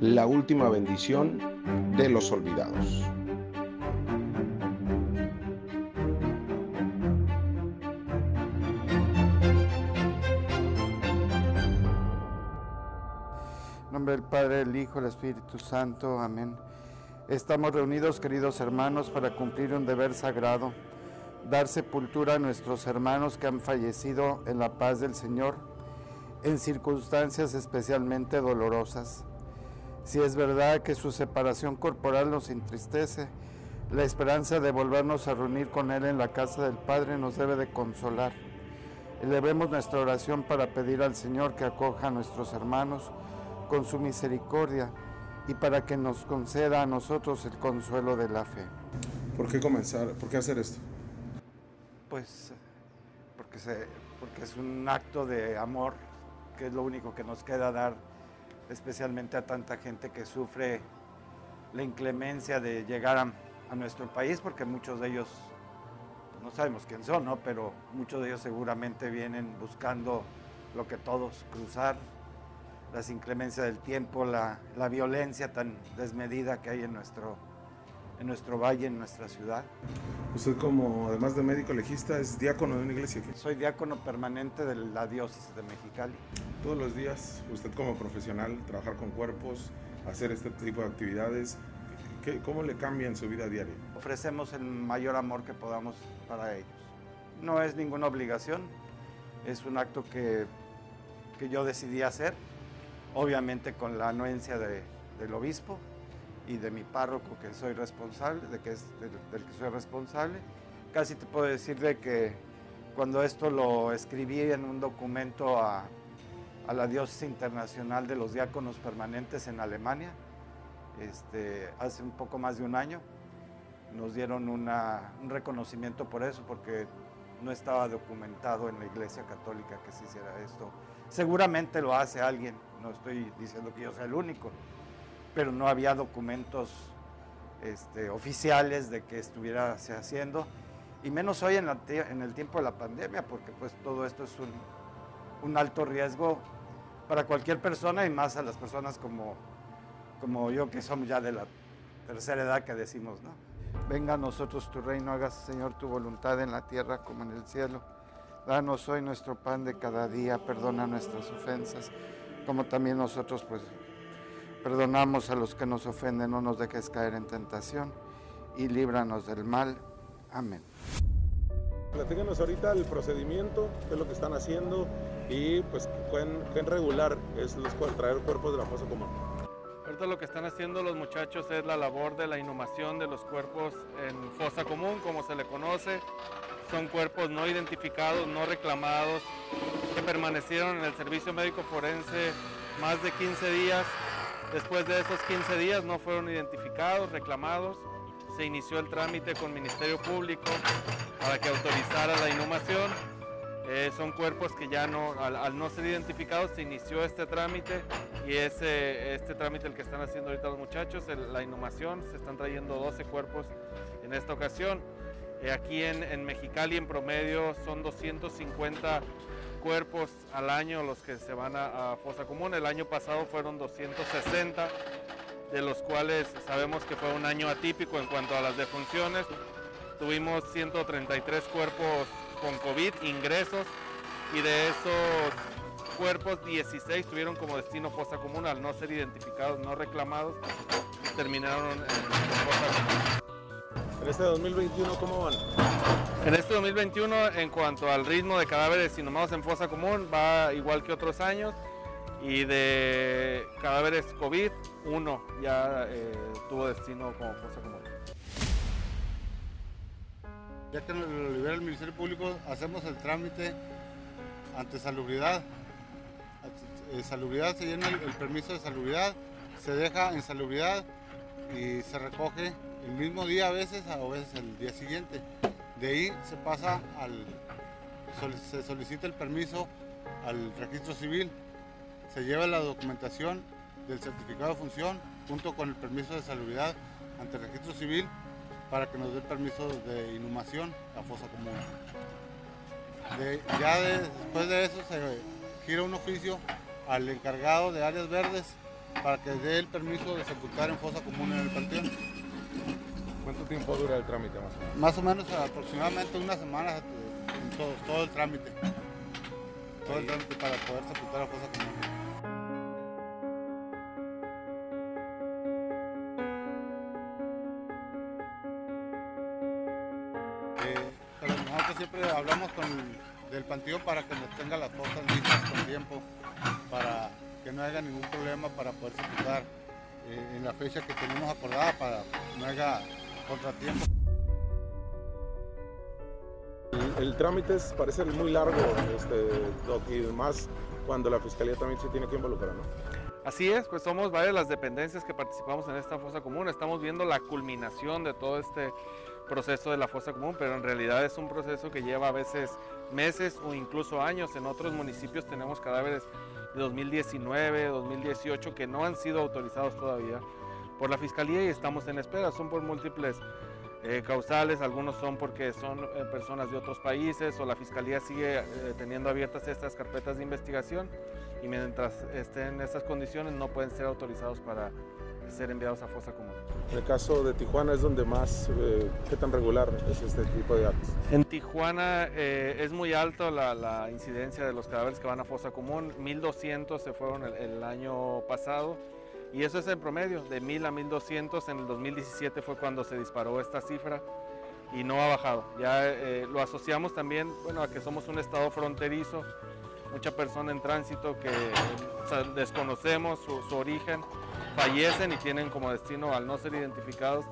la última bendición de los olvidados. En nombre del Padre, el Hijo, el Espíritu Santo. Amén. Estamos reunidos, queridos hermanos, para cumplir un deber sagrado, dar sepultura a nuestros hermanos que han fallecido en la paz del Señor, en circunstancias especialmente dolorosas. Si es verdad que su separación corporal nos entristece, la esperanza de volvernos a reunir con Él en la casa del Padre nos debe de consolar. Elevemos nuestra oración para pedir al Señor que acoja a nuestros hermanos con su misericordia y para que nos conceda a nosotros el consuelo de la fe. ¿Por qué comenzar? ¿Por qué hacer esto? Pues porque, se, porque es un acto de amor, que es lo único que nos queda dar especialmente a tanta gente que sufre la inclemencia de llegar a, nuestro país, porque muchos de ellos, no sabemos quién son, ¿no? pero muchos de ellos seguramente vienen buscando lo que todos, cruzar las inclemencias del tiempo, la, la violencia tan desmedida que hay en nuestro, en nuestro valle, en nuestra ciudad. Usted como, además de médico legista, es diácono de una iglesia. Soy diácono permanente de la diócesis de Mexicali. Todos los días, usted como profesional, trabajar con cuerpos, hacer este tipo de actividades, ¿qué, ¿cómo le cambia en su vida diaria? Ofrecemos el mayor amor que podamos para ellos. No es ninguna obligación, es un acto que, que yo decidí hacer, obviamente con la anuencia de, del obispo, y de mi párroco que soy responsable, de que es del, que soy responsable. Casi te puedo decir de que cuando esto lo escribí en un documento a, a la diócesis internacional de los diáconos permanentes en Alemania, este, hace un poco más de un año, nos dieron una, un reconocimiento por eso, porque no estaba documentado en la Iglesia Católica que se hiciera esto. Seguramente lo hace alguien, no estoy diciendo que yo sea el único, pero no había documentos este, oficiales de que estuviera se haciendo, y menos hoy en, el tiempo de la pandemia, porque pues todo esto es un, un, alto riesgo para cualquier persona y más a las personas como, como yo que somos ya de la tercera edad que decimos, ¿no? Venga a nosotros tu reino, hagas Señor tu voluntad en la tierra como en el cielo. Danos hoy nuestro pan de cada día, perdona nuestras ofensas, como también nosotros pues Perdonamos a los que nos ofenden, no nos dejes caer en tentación y líbranos del mal. Amén. Platícanos ahorita el procedimiento, qué es lo que están haciendo y pues qué en regular es los, traer cuerpos de la fosa común. Ahorita lo que están haciendo los muchachos es la labor de la inhumación de los cuerpos en fosa común, como se le conoce. Son cuerpos no identificados, no reclamados, que permanecieron en el servicio médico forense más de 15 días Después de esos 15 días no fueron identificados, reclamados. Se inició el trámite con Ministerio Público para que autorizara la inhumación. Eh, son cuerpos que ya no, al, no ser identificados, se inició este trámite y es este trámite el que están haciendo ahorita los muchachos, la inhumación. Se están trayendo 12 cuerpos en esta ocasión. Eh, aquí en, en Mexicali en promedio son 250 cuerpos al año los que se van a, fosa común. El año pasado fueron 260, de los cuales sabemos que fue un año atípico en cuanto a las defunciones. Tuvimos 133 cuerpos con COVID, ingresos, y de esos cuerpos 16 tuvieron como destino fosa común al no ser identificados, no reclamados, terminaron en fosa común. En este 2021, ¿cómo van? En este 2021, en cuanto al ritmo de cadáveres inhumados en fosa común, va igual que otros años. Y de cadáveres COVID, uno ya eh, tuvo destino como fosa común. Ya que lo libera el Ministerio Público, hacemos el trámite ante salubridad. Eh, salubridad se llena el, permiso de salubridad, se deja en salubridad y se recoge el mismo día a veces, a veces el día siguiente. De ahí se pasa al, se solicita el permiso al registro civil, se lleva la documentación del certificado de función junto con el permiso de salubridad ante el registro civil para que nos dé el permiso de inhumación a fosa común. ya después de eso se gira un oficio al encargado de áreas verdes para que dé el permiso de sepultar en fosa común en el panteón. ¿Cuánto tiempo dura el trámite más o menos? Más o menos aproximadamente una semana en todo, todo el trámite. Todo el trámite para poder sepultar a fosa común. siempre hablamos con del panteón para que nos tenga las cosas listas con tiempo, para que no haya ningún problema para poder sepultar eh, en la fecha que tenemos acordada, para que no haya contratiempo. El, trámite parece muy largo, este, y más cuando la fiscalía también se tiene que involucrar, ¿no? Así es, pues somos varias las dependencias que participamos en esta fosa común. Estamos viendo la culminación de todo este proceso de la fosa común, pero en realidad es un proceso que lleva a veces meses o incluso años. En otros municipios tenemos cadáveres de 2019, 2018 que no han sido autorizados todavía por la Fiscalía y estamos en espera. Son por múltiples eh, causales, algunos son porque son eh, personas de otros países o la Fiscalía sigue eh, teniendo abiertas estas carpetas de investigación y mientras estén en estas condiciones no pueden ser autorizados para ser enviados a fosa común. En el caso de Tijuana es donde más, eh, ¿qué tan regular es este tipo de actos? En Tijuana eh, es muy alto la, incidencia de los cadáveres que van a fosa común, 1200 se fueron el, año pasado y eso es el promedio, de 1000 a 1200, en el 2017 fue cuando se disparó esta cifra y no ha bajado. Ya eh, lo asociamos también bueno, a que somos un estado fronterizo, mucha persona en tránsito que desconocemos su origen fallecen y tienen como destino, al no ser identificados,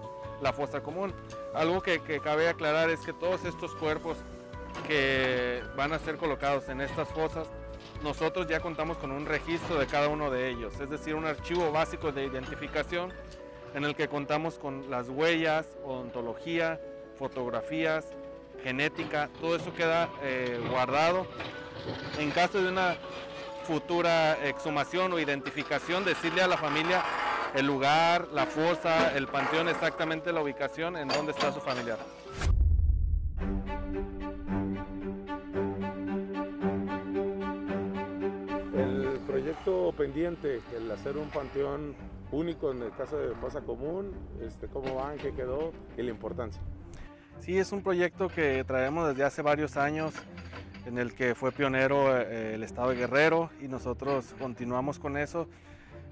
la fosa común. Algo que, cabe aclarar es que todos estos cuerpos que van a ser colocados en estas fosas, nosotros ya contamos con un registro de cada uno de ellos, es decir, un archivo básico de identificación en el que contamos con las huellas, odontología, fotografías, genética, todo eso queda eh, guardado. En caso de una futura exhumación o identificación, decirle a la familia el lugar, la fosa, el panteón, exactamente la ubicación en donde está su familiar. Pendiente, el hacer un panteón único en el caso de fosa común, este, cómo van, qué quedó y la importancia. Sí, es un proyecto que traemos desde hace varios años en el que fue pionero eh, el Estado de Guerrero y nosotros continuamos con eso.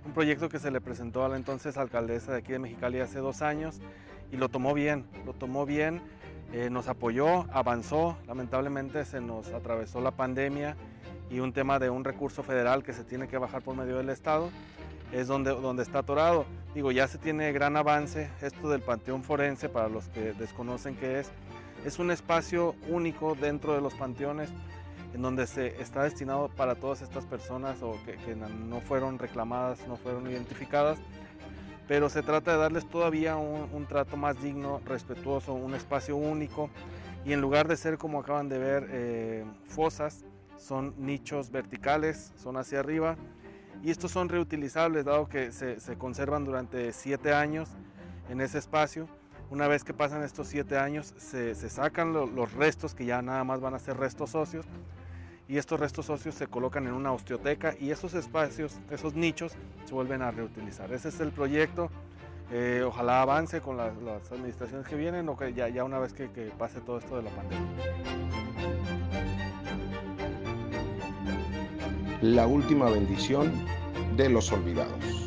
Un proyecto que se le presentó a la entonces alcaldesa de aquí de Mexicali hace dos años y lo tomó bien, lo tomó bien, eh, nos apoyó, avanzó, lamentablemente se nos atravesó la pandemia y un tema de un recurso federal que se tiene que bajar por medio del Estado es donde, donde está atorado. Digo, ya se tiene gran avance, esto del Panteón Forense, para los que desconocen qué es, es un espacio único dentro de los panteones en donde se está destinado para todas estas personas o que, no fueron reclamadas, no fueron identificadas, pero se trata de darles todavía un, trato más digno, respetuoso, un espacio único y en lugar de ser como acaban de ver eh, fosas, son nichos verticales, son hacia arriba y estos son reutilizables dado que se, se conservan durante siete años en ese espacio una vez que pasan estos siete años, se, sacan los restos que ya nada más van a ser restos óseos y estos restos óseos se colocan en una osteoteca y esos espacios, esos nichos, se vuelven a reutilizar. Ese es el proyecto. Eh, ojalá avance con las, administraciones que vienen o que ya, ya una vez que, que pase todo esto de la pandemia. La última bendición de los olvidados.